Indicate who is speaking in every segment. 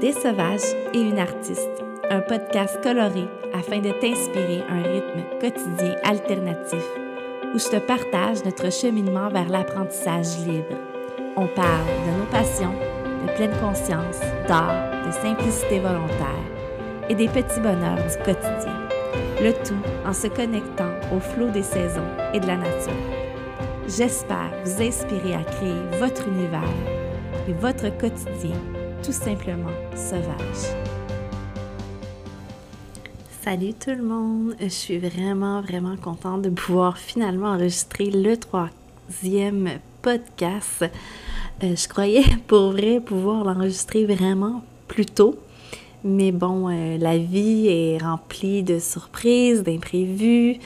Speaker 1: Des sauvages et une artiste, un podcast coloré afin de t'inspirer un rythme quotidien alternatif où je te partage notre cheminement vers l'apprentissage libre. On parle de nos passions, de pleine conscience, d'art, de simplicité volontaire et des petits bonheurs du quotidien. Le tout en se connectant au flot des saisons et de la nature. J'espère vous inspirer à créer votre univers et votre quotidien simplement sauvage. Salut tout le monde, je suis vraiment vraiment contente de pouvoir finalement enregistrer le troisième podcast. Euh, je croyais pour vrai pouvoir l'enregistrer vraiment plus tôt, mais bon, euh, la vie est remplie de surprises, d'imprévus.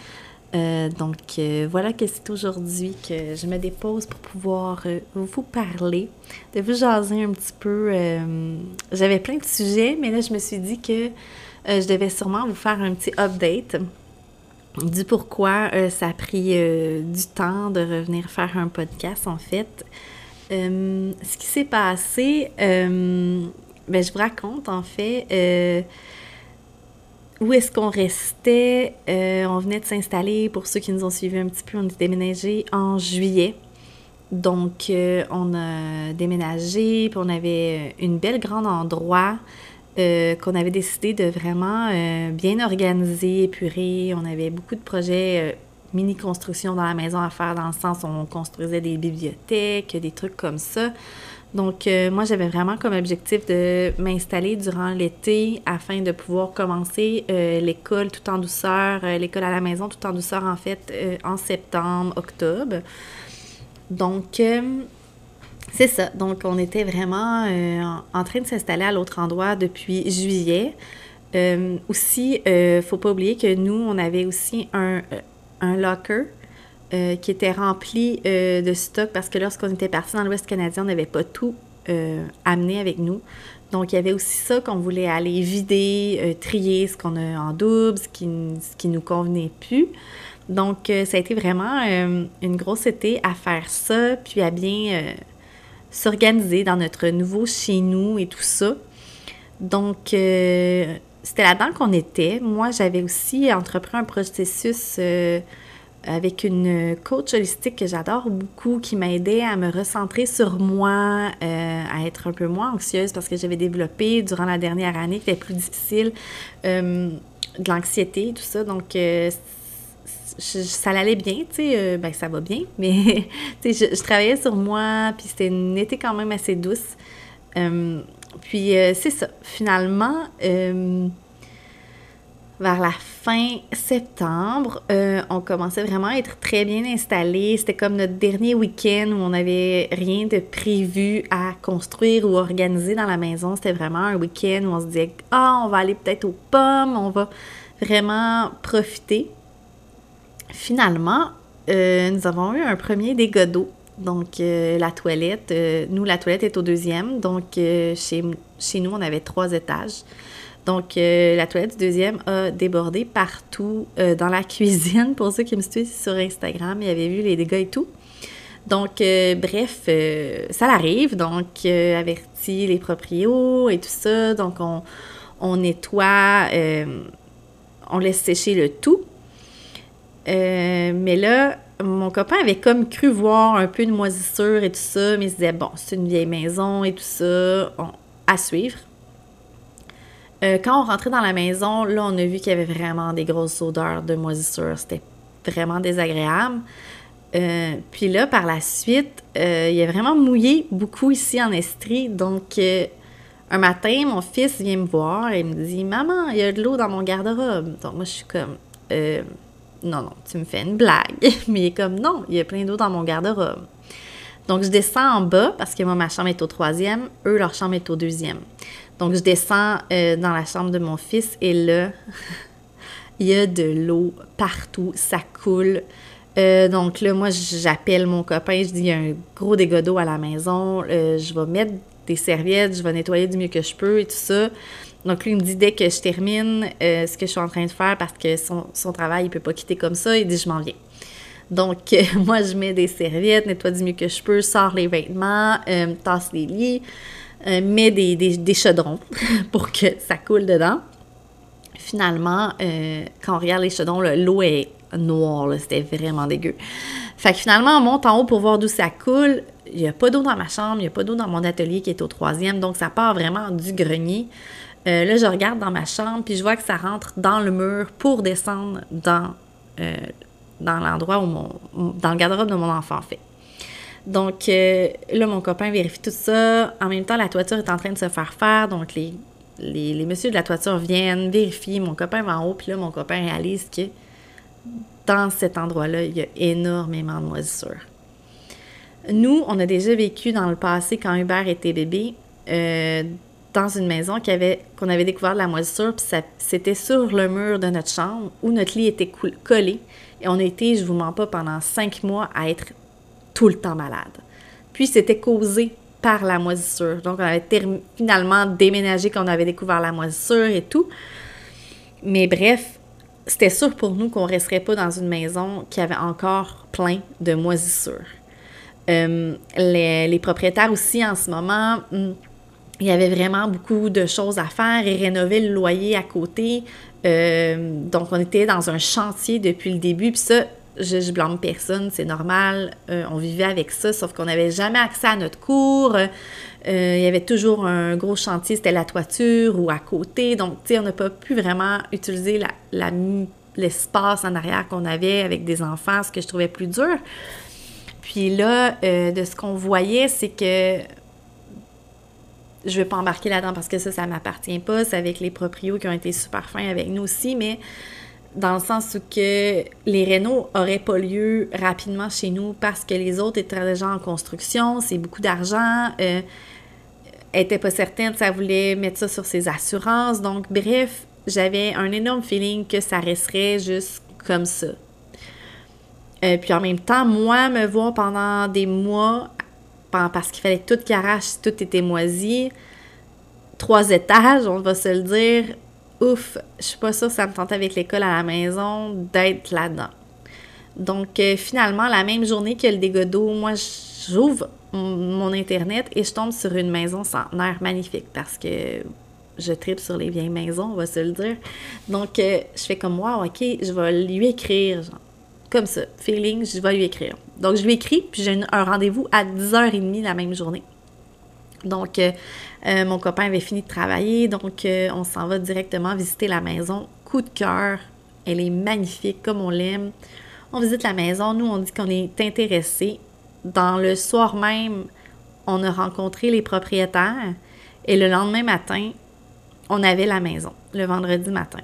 Speaker 1: Euh, donc voilà que c'est aujourd'hui que je me dépose pour pouvoir vous parler, de vous jaser un petit peu. J'avais plein de sujets, mais là je me suis dit que je devais sûrement vous faire un petit update du pourquoi ça a pris du temps de revenir faire un podcast en fait. ce qui s'est passé, ben, je vous raconte en fait euh, où est-ce qu'on restait? Euh, on venait de s'installer, pour ceux qui nous ont suivis un petit peu, on est déménagé en juillet. Donc, euh, on a déménagé, puis on avait une belle grande endroit qu'on avait décidé de vraiment bien organiser, épurer. On avait beaucoup de projets mini-construction dans la maison à faire, dans le sens où on construisait des bibliothèques, des trucs comme ça. Donc, euh, moi, j'avais vraiment comme objectif de m'installer durant l'été afin de pouvoir commencer euh, l'école tout en douceur, euh, l'école à la maison tout en douceur, en fait, en septembre, octobre. Donc, c'est ça. Donc, on était vraiment en train de s'installer à l'autre endroit depuis juillet. aussi, faut pas oublier que nous, on avait aussi un, un locker euh, qui était rempli euh, de stock parce que lorsqu'on était parti dans l'Ouest canadien, on n'avait pas tout euh, amené avec nous. Donc, il y avait aussi ça qu'on voulait aller vider, trier ce qu'on a en double, ce qui, ce qui nous convenait plus. Donc, ça a été vraiment une grosse été à faire ça, puis à bien s'organiser dans notre nouveau chez nous et tout ça. Donc, c'était là-dedans qu'on était. Moi, j'avais aussi entrepris un processus avec une coach holistique que j'adore beaucoup, qui m'a aidé à me recentrer sur moi, euh, à être un peu moins anxieuse parce que j'avais développé durant la dernière année, qui était plus difficile, euh, de l'anxiété, tout ça. Donc, euh, ça allait bien, tu sais, ben ça va bien, mais sais, je, travaillais sur moi, puis c'était une été quand même assez douce. puis c'est ça, finalement vers la fin septembre, euh, on commençait vraiment à être très bien installé. C'était comme notre dernier week-end où on n'avait rien de prévu à construire ou organiser dans la maison. C'était vraiment un week-end où on se disait Ah, on va aller peut-être aux pommes, on va vraiment profiter. Finalement, euh, nous avons eu un premier dégât d'eau. Donc, euh, la toilette, nous, la toilette est au deuxième. Donc, chez nous, on avait trois étages. Donc, euh, la toilette du deuxième a débordé partout euh, dans la cuisine. Pour ceux qui me suivent sur Instagram, ils avaient vu les dégâts et tout. Donc, euh, bref, ça l'arrive. Donc, avertit les proprios et tout ça. Donc, on, nettoie, on laisse sécher le tout. mais là, mon copain avait comme cru voir un peu de moisissure et tout ça, mais il se disait, bon, c'est une vieille maison et tout ça, à suivre. Euh, quand on rentrait dans la maison, là, on a vu qu'il y avait vraiment des grosses odeurs de moisissure. C'était vraiment désagréable. Euh, puis là, par la suite, euh, il a vraiment mouillé beaucoup ici en Estrie. Donc, un matin, mon fils vient me voir et me dit Maman, il y a de l'eau dans mon garde-robe. Donc, moi, je suis comme Non, non, tu me fais une blague. Mais il est comme Non, il y a plein d'eau dans mon garde-robe. Donc, je descends en bas parce que moi, ma chambre est au troisième, eux, leur chambre est au deuxième. Donc, je descends euh, dans la chambre de mon fils et là, il y a de l'eau partout, ça coule. Euh, donc là, moi, j'appelle mon copain, je dis, il y a un gros dégât d'eau à la maison, euh, je vais mettre des serviettes, je vais nettoyer du mieux que je peux et tout ça. Donc lui, il me dit, dès que je termine ce que je suis en train de faire, parce que son, travail, il peut pas quitter comme ça, il dit, je m'en viens. Donc, moi, je mets des serviettes, nettoie du mieux que je peux, sors les vêtements, tasse les lits, euh, mets des, chaudrons pour que ça coule dedans. Finalement, euh, quand on regarde les chaudrons, l'eau est noire, c'était vraiment dégueu. Fait finalement, on monte en haut pour voir d'où ça coule. Il n'y a pas d'eau dans ma chambre, il n'y a pas d'eau dans mon atelier qui est au troisième, donc ça part vraiment du grenier. Euh, là, je regarde dans ma chambre, puis je vois que ça rentre dans le mur pour descendre dans, dans l'endroit où mon. dans le garde-robe de mon enfant, fait. Donc euh, là, mon copain vérifie tout ça. En même temps, la toiture est en train de se faire faire. Donc les, les, messieurs de la toiture viennent, vérifient. Mon copain va en haut, puis là, mon copain réalise que dans cet endroit-là, il y a énormément de moisissures. Nous, on a déjà vécu dans le passé, quand Hubert était bébé, dans une maison qu'on avait, découvert de la moisissure, puis c'était sur le mur de notre chambre où notre lit était collé. Et on était, je vous mens pas, pendant cinq mois à être tout le temps malade. Puis c'était causé par la moisissure. Donc on avait finalement déménagé quand on avait découvert la moisissure et tout. Mais bref, c'était sûr pour nous qu'on resterait pas dans une maison qui avait encore plein de moisissures. Euh, les, les, propriétaires aussi en ce moment hmm, il y avait vraiment beaucoup de choses à faire et rénover le loyer à côté. Euh, donc, on était dans un chantier depuis le début. Puis ça, je, blâme personne, c'est normal. Euh, on vivait avec ça, sauf qu'on n'avait jamais accès à notre cours. Euh, il y avait toujours un gros chantier, c'était la toiture ou à côté. Donc, tu sais, on n'a pas pu vraiment utiliser l'espace en arrière qu'on avait avec des enfants, ce que je trouvais plus dur. Puis là, de ce qu'on voyait, c'est que je vais pas embarquer là-dedans parce que ça, ça m'appartient pas. C'est avec les proprios qui ont été super fins avec nous aussi, mais dans le sens où que les rénaux auraient pas lieu rapidement chez nous parce que les autres étaient déjà en construction, c'est beaucoup d'argent. Euh, elle était pas certaine, ça voulait mettre ça sur ses assurances. Donc, bref, j'avais un énorme feeling que ça resterait juste comme ça. Euh, puis en même temps, moi, me voir pendant des mois parce qu'il fallait tout arrache, tout était moisi. Trois étages, on va se le dire. Ouf, je suis pas sûre ça me tentait avec l'école à la maison d'être là-dedans. Donc, euh, finalement, la même journée que le dégât moi, j'ouvre mon Internet et je tombe sur une maison centenaire magnifique parce que je tripe sur les vieilles maisons, on va se le dire. Donc, euh, je fais comme, moi, OK, je vais lui écrire, genre, comme ça, feeling, je vais lui écrire. Donc, je lui écris, puis j'ai un rendez-vous à 10h30 la même journée. Donc, euh, euh, mon copain avait fini de travailler, donc euh, on s'en va directement visiter la maison. Coup de cœur, elle est magnifique comme on l'aime. On visite la maison, nous on dit qu'on est intéressé. Dans le soir même, on a rencontré les propriétaires et le lendemain matin, on avait la maison, le vendredi matin.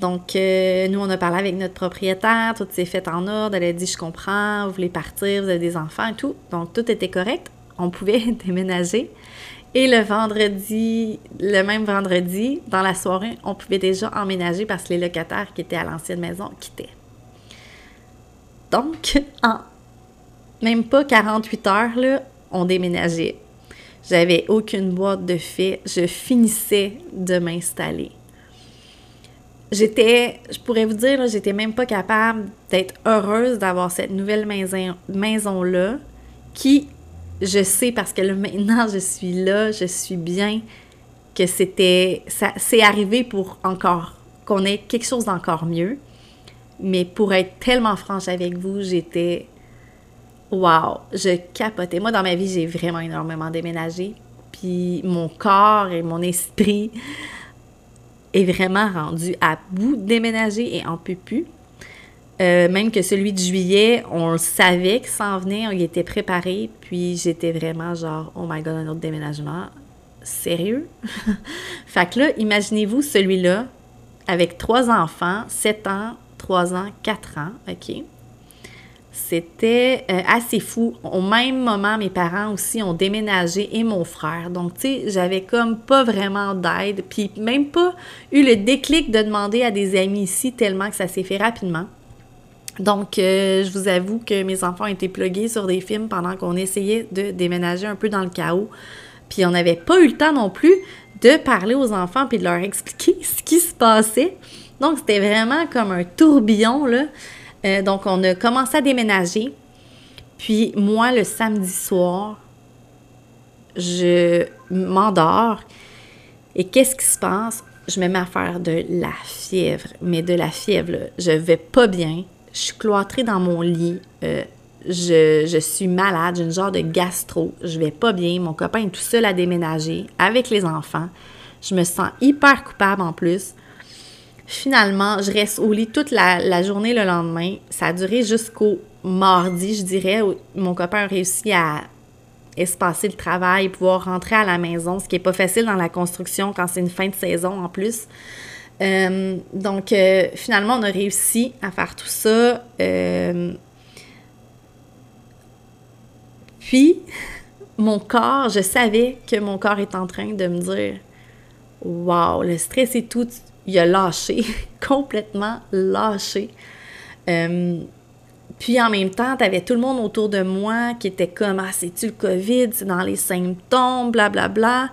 Speaker 1: Donc, nous, on a parlé avec notre propriétaire, tout s'est fait en ordre. Elle a dit Je comprends, vous voulez partir, vous avez des enfants et tout. Donc, tout était correct. On pouvait déménager. Et le vendredi, le même vendredi, dans la soirée, on pouvait déjà emménager parce que les locataires qui étaient à l'ancienne maison quittaient. Donc, en même pas 48 heures, là, on déménageait. J'avais aucune boîte de fait. Je finissais de m'installer j'étais, je pourrais vous dire, j'étais même pas capable d'être heureuse d'avoir cette nouvelle maison, maison-là, qui, je sais, parce que maintenant, je suis là, je suis bien, que c'était, c'est arrivé pour encore, qu'on ait quelque chose d'encore mieux. Mais pour être tellement franche avec vous, j'étais, wow, je capotais. Moi, dans ma vie, j'ai vraiment énormément déménagé. Puis mon corps et mon esprit est vraiment rendu à bout de déménager et en peut plus. Euh, même que celui de juillet, on savait qu'il s'en venait, on y était préparé, puis j'étais vraiment genre, oh my god, un autre déménagement. Sérieux? fait que là, imaginez-vous celui-là, avec trois enfants, 7 ans, 3 ans, 4 ans, OK? C'était euh, assez fou. Au même moment, mes parents aussi ont déménagé et mon frère. Donc, tu sais, j'avais comme pas vraiment d'aide, puis même pas eu le déclic de demander à des amis ici tellement que ça s'est fait rapidement. Donc, euh, je vous avoue que mes enfants étaient plugués sur des films pendant qu'on essayait de déménager un peu dans le chaos. Puis on n'avait pas eu le temps non plus de parler aux enfants puis de leur expliquer ce qui se passait. Donc, c'était vraiment comme un tourbillon, là. Euh, donc, on a commencé à déménager. Puis, moi, le samedi soir, je m'endors. Et qu'est-ce qui se passe? Je me mets à faire de la fièvre, mais de la fièvre. Là. Je vais pas bien. Je suis cloîtrée dans mon lit. Euh, je, suis malade, j'ai une genre de gastro. Je vais pas bien. Mon copain est tout seul à déménager avec les enfants. Je me sens hyper coupable en plus. Finalement, je reste au lit toute la, journée le lendemain. Ça a duré jusqu'au mardi, je dirais. Mon copain a réussi à espacer le travail, pouvoir rentrer à la maison, ce qui n'est pas facile dans la construction quand c'est une fin de saison en plus. Euh, donc, euh, finalement, on a réussi à faire tout ça. Euh, puis, mon corps, je savais que mon corps est en train de me dire Waouh, le stress et tout, il a lâché, complètement lâché. Puis en même temps, tu avais tout le monde autour de moi qui était comme Ah, c'est-tu le COVID, c'est dans les symptômes, blablabla. Bla, bla.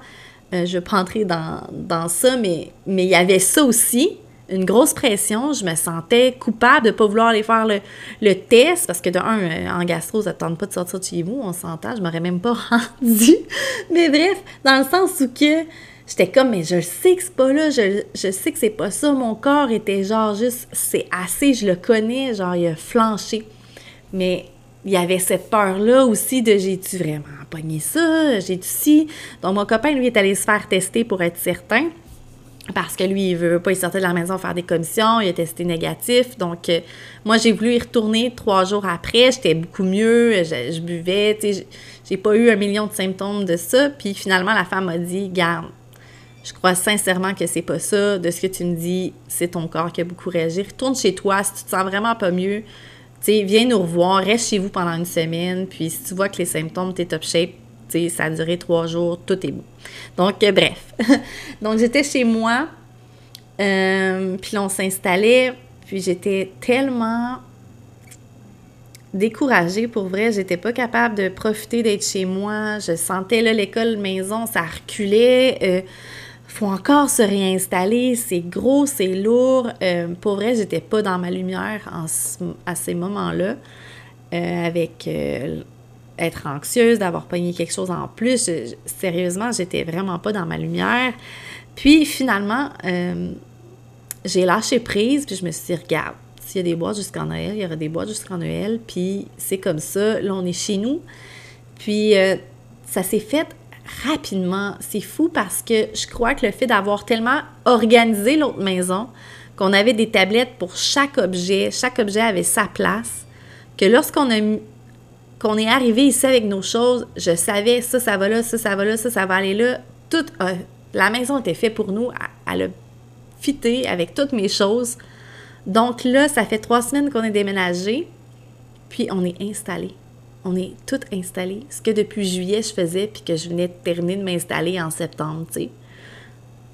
Speaker 1: Euh, je vais pas entrer dans, dans ça, mais il y avait ça aussi, une grosse pression. Je me sentais coupable de ne pas vouloir aller faire le, le, test parce que de un, euh, en gastro, ça ne tente pas de sortir de chez vous, on s'entend, je m'aurais même pas rendu. mais bref, dans le sens où que J'étais comme, mais je sais que c'est pas là, je, sais que c'est pas ça. Mon corps était genre juste, c'est assez, je le connais, genre il a flanché. Mais il y avait cette peur-là aussi de j'ai-tu vraiment pogné ça, j'ai-tu si. Donc mon copain, lui, est allé se faire tester pour être certain. Parce que lui, il veut pas, il sortait de la maison faire des commissions, il a testé négatif. Donc, euh, moi, j'ai voulu y retourner trois jours après. J'étais beaucoup mieux, je, buvais, tu sais, j'ai pas eu un million de symptômes de ça. Puis finalement, la femme m'a dit, garde, je crois sincèrement que c'est pas ça. De ce que tu me dis, c'est ton corps qui a beaucoup réagi. Retourne chez toi si tu te sens vraiment pas mieux. Sais, viens nous revoir, reste chez vous pendant une semaine. Puis si tu vois que les symptômes, t'es top shape, sais, ça a duré trois jours, tout est beau. Donc, euh, bref. Donc, j'étais chez moi. Euh, puis on s'installait. Puis j'étais tellement découragée pour vrai. J'étais pas capable de profiter d'être chez moi. Je sentais là l'école maison, ça reculait. Euh, faut encore se réinstaller, c'est gros, c'est lourd. Euh, pour vrai, j'étais pas dans ma lumière à ces moments-là, euh, avec euh, être anxieuse, d'avoir pogné quelque chose en plus. sérieusement, j'étais vraiment pas dans ma lumière. Puis finalement, j'ai lâché prise, puis je me suis dit, regarde, s'il y a des boîtes jusqu'en Noël, il y aura des boîtes jusqu'en Noël, puis c'est comme ça. Là, on est chez nous. Puis ça s'est fait rapidement. C'est fou parce que je crois que le fait d'avoir tellement organisé l'autre maison, qu'on avait des tablettes pour chaque objet, chaque objet avait sa place, que lorsqu'on qu'on est arrivé ici avec nos choses, je savais ça, ça va là, ça, ça va là, ça, ça va aller là. Tout, la maison était faite pour nous. Elle a fité avec toutes mes choses. Donc là, ça fait trois semaines qu'on est déménagé, puis on est installé on est tout installé. Ce que depuis juillet je faisais, puis que je venais de terminer de m'installer en septembre, tu.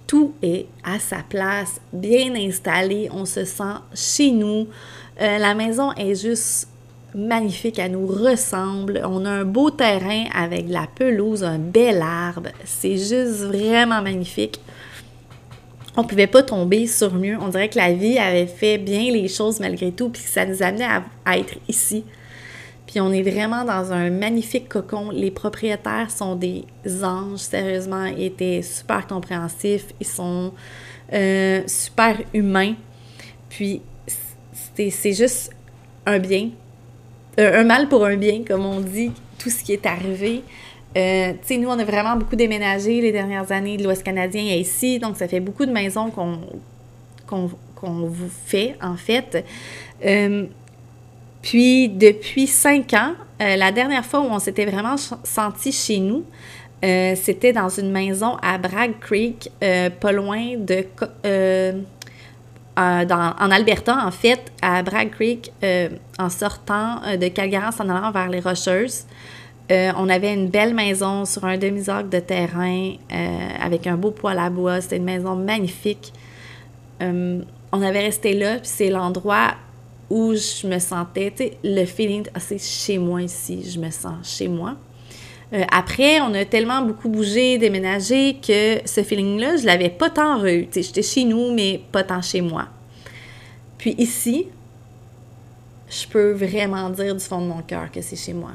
Speaker 1: Tout est à sa place, bien installé, on se sent chez nous. Euh, la maison est juste magnifique, elle nous ressemble. On a un beau terrain avec de la pelouse, un bel arbre. C'est juste vraiment magnifique. On ne pouvait pas tomber sur mieux. On dirait que la vie avait fait bien les choses malgré tout, puis ça nous amenait à être ici. On est vraiment dans un magnifique cocon. Les propriétaires sont des anges, sérieusement. Ils étaient super compréhensifs. Ils sont euh, super humains. Puis c'est juste un bien. Euh, un mal pour un bien, comme on dit, tout ce qui est arrivé. Euh, tu sais, nous, on a vraiment beaucoup déménagé les dernières années de l'Ouest canadien et ici. Donc, ça fait beaucoup de maisons qu'on qu'on vous fait, en fait. Puis depuis cinq ans, euh, la dernière fois où on s'était vraiment senti chez nous, euh, c'était dans une maison à Bragg Creek, euh, pas loin de... en Alberta, en fait, à Bragg Creek, en sortant de Calgary en allant vers les Rocheuses. on avait une belle maison sur un demi-arc de terrain avec un beau poêle à bois. C'était une maison magnifique. on avait resté là, puis c'est l'endroit où je me sentais, tu sais, le feeling, ah, c'est chez moi ici, je me sens chez moi. Euh, après, on a tellement beaucoup bougé, déménagé, que ce feeling-là, je l'avais pas tant eu. Tu sais, j'étais chez nous, mais pas tant chez moi. Puis ici, je peux vraiment dire du fond de mon cœur que c'est chez moi.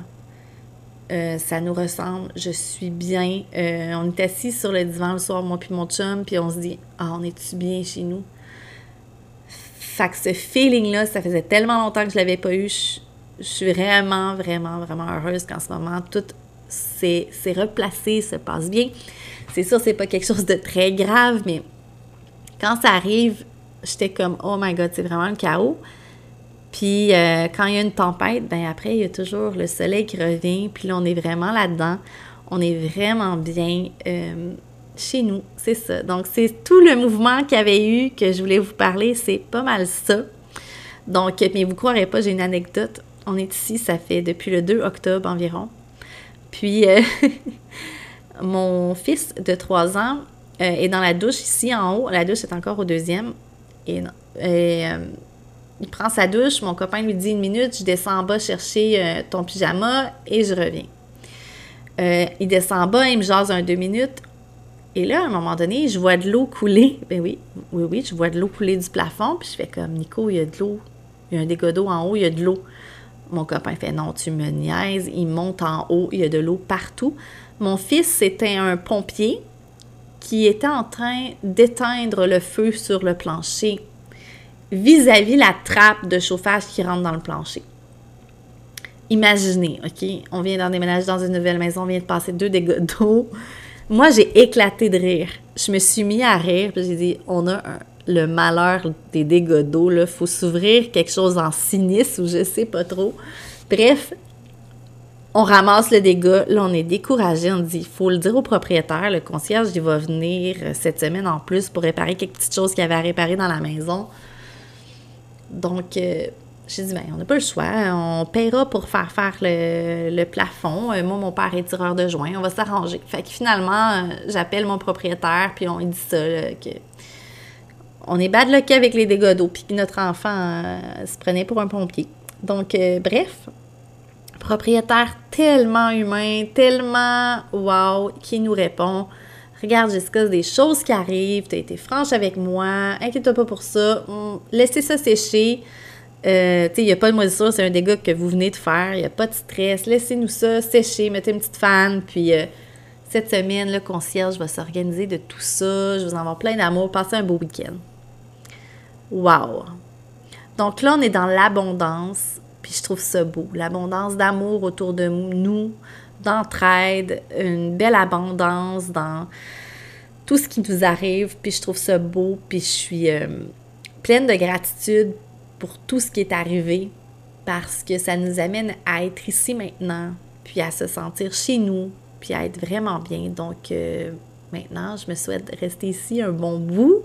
Speaker 1: Euh, ça nous ressemble, je suis bien. Euh, on est assis sur le divan le soir, moi puis mon chum, puis on se dit Ah, on est-tu bien chez nous? Fait que ce feeling-là, ça faisait tellement longtemps que je l'avais pas eu. Je, suis vraiment, vraiment, vraiment heureuse qu'en ce moment, tout s'est replacé, se passe bien. C'est sûr, c'est pas quelque chose de très grave, mais quand ça arrive, j'étais comme Oh my god, c'est vraiment le chaos. Puis euh, quand il y a une tempête, ben après, il y a toujours le soleil qui revient, puis là, on est vraiment là-dedans. On est vraiment bien euh, chez nous, c'est ça. Donc, c'est tout le mouvement qu'il y avait eu que je voulais vous parler, c'est pas mal ça. Donc, mais vous croirez pas, j'ai une anecdote. On est ici, ça fait depuis le 2 octobre environ. Puis, euh, mon fils de 3 ans est dans la douche ici en haut. La douche est encore au deuxième. Et, et il prend sa douche, mon copain lui dit une minute, je descends en bas chercher euh, ton pyjama et je reviens. Euh, il descend en bas, il me jase un deux minutes. Et là, à un moment donné, je vois de l'eau couler. Ben oui, oui, oui, je vois de l'eau couler du plafond. Puis je fais comme, Nico, il y a de l'eau. Il y a un dégât d'eau en haut, il y a de l'eau. Mon copain fait, non, tu me niaises. Il monte en haut, il y a de l'eau partout. Mon fils, c'était un pompier qui était en train d'éteindre le feu sur le plancher vis-à-vis la trappe de chauffage qui rentre dans le plancher. Imaginez, OK? On vient d'en déménager dans une nouvelle maison, on vient de passer deux dégâts d'eau. Moi, j'ai éclaté de rire. Je me suis mis à rire, puis j'ai dit, on a le malheur des dégâts d'eau, là. Faut s'ouvrir quelque chose en sinistre ou je sais pas trop. Bref, on ramasse le dégât. Là, on est découragé. On dit, faut le dire au propriétaire. Le concierge, il va venir cette semaine en plus pour réparer quelques petites choses qu'il avait à réparer dans la maison. Donc, euh, j'ai dit, ben, on n'a pas le choix. On paiera pour faire faire le, plafond. Euh, moi, mon père est tireur de joints. On va s'arranger. Fait que finalement, euh, j'appelle mon propriétaire, puis on lui dit ça, que on est bad lucky avec les dégâts d'eau, puis notre enfant se prenait pour un pompier. Donc, bref, propriétaire tellement humain, tellement wow, qui nous répond Regarde, Jessica, c'est des choses qui arrivent, tu as été franche avec moi, inquiète-toi pas pour ça, laissez ça sécher. Euh, il n'y a pas de moisissure, c'est un dégât que vous venez de faire, il n'y a pas de stress, laissez-nous ça sécher, mettez une petite fan, puis euh, cette semaine, le concierge va s'organiser de tout ça, je vous envoie plein d'amour, passez un beau week-end. Wow! Donc là, on est dans l'abondance, puis je trouve ça beau, l'abondance d'amour autour de nous, d'entraide, une belle abondance dans tout ce qui nous arrive. Puis je trouve ça beau, puis je suis euh, pleine de gratitude pour tout ce qui est arrivé parce que ça nous amène à être ici maintenant, puis à se sentir chez nous, puis à être vraiment bien. Donc euh, maintenant, je me souhaite rester ici un bon bout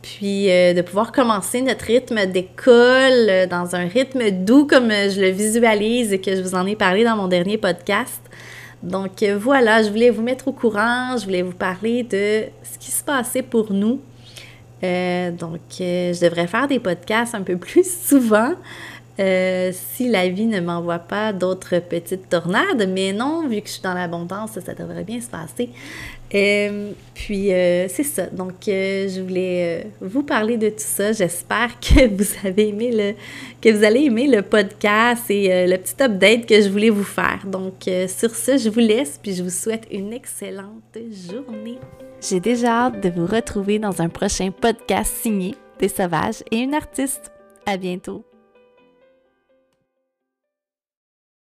Speaker 1: puis euh, de pouvoir commencer notre rythme d'école euh, dans un rythme doux comme je le visualise et que je vous en ai parlé dans mon dernier podcast. Donc voilà, je voulais vous mettre au courant, je voulais vous parler de ce qui se passait pour nous. Donc je devrais faire des podcasts un peu plus souvent. si la vie ne m'envoie pas d'autres petites tornades, mais non, vu que je suis dans l'abondance, ça devrait bien se passer. Euh, puis euh, c'est ça. Donc euh, je voulais vous parler de tout ça. J'espère que vous avez aimé le que vous allez aimer le podcast et le petit update que je voulais vous faire. Donc sur ce, je vous laisse puis je vous souhaite une excellente journée. J'ai déjà hâte de vous retrouver dans un prochain podcast signé des sauvages et une artiste. À bientôt.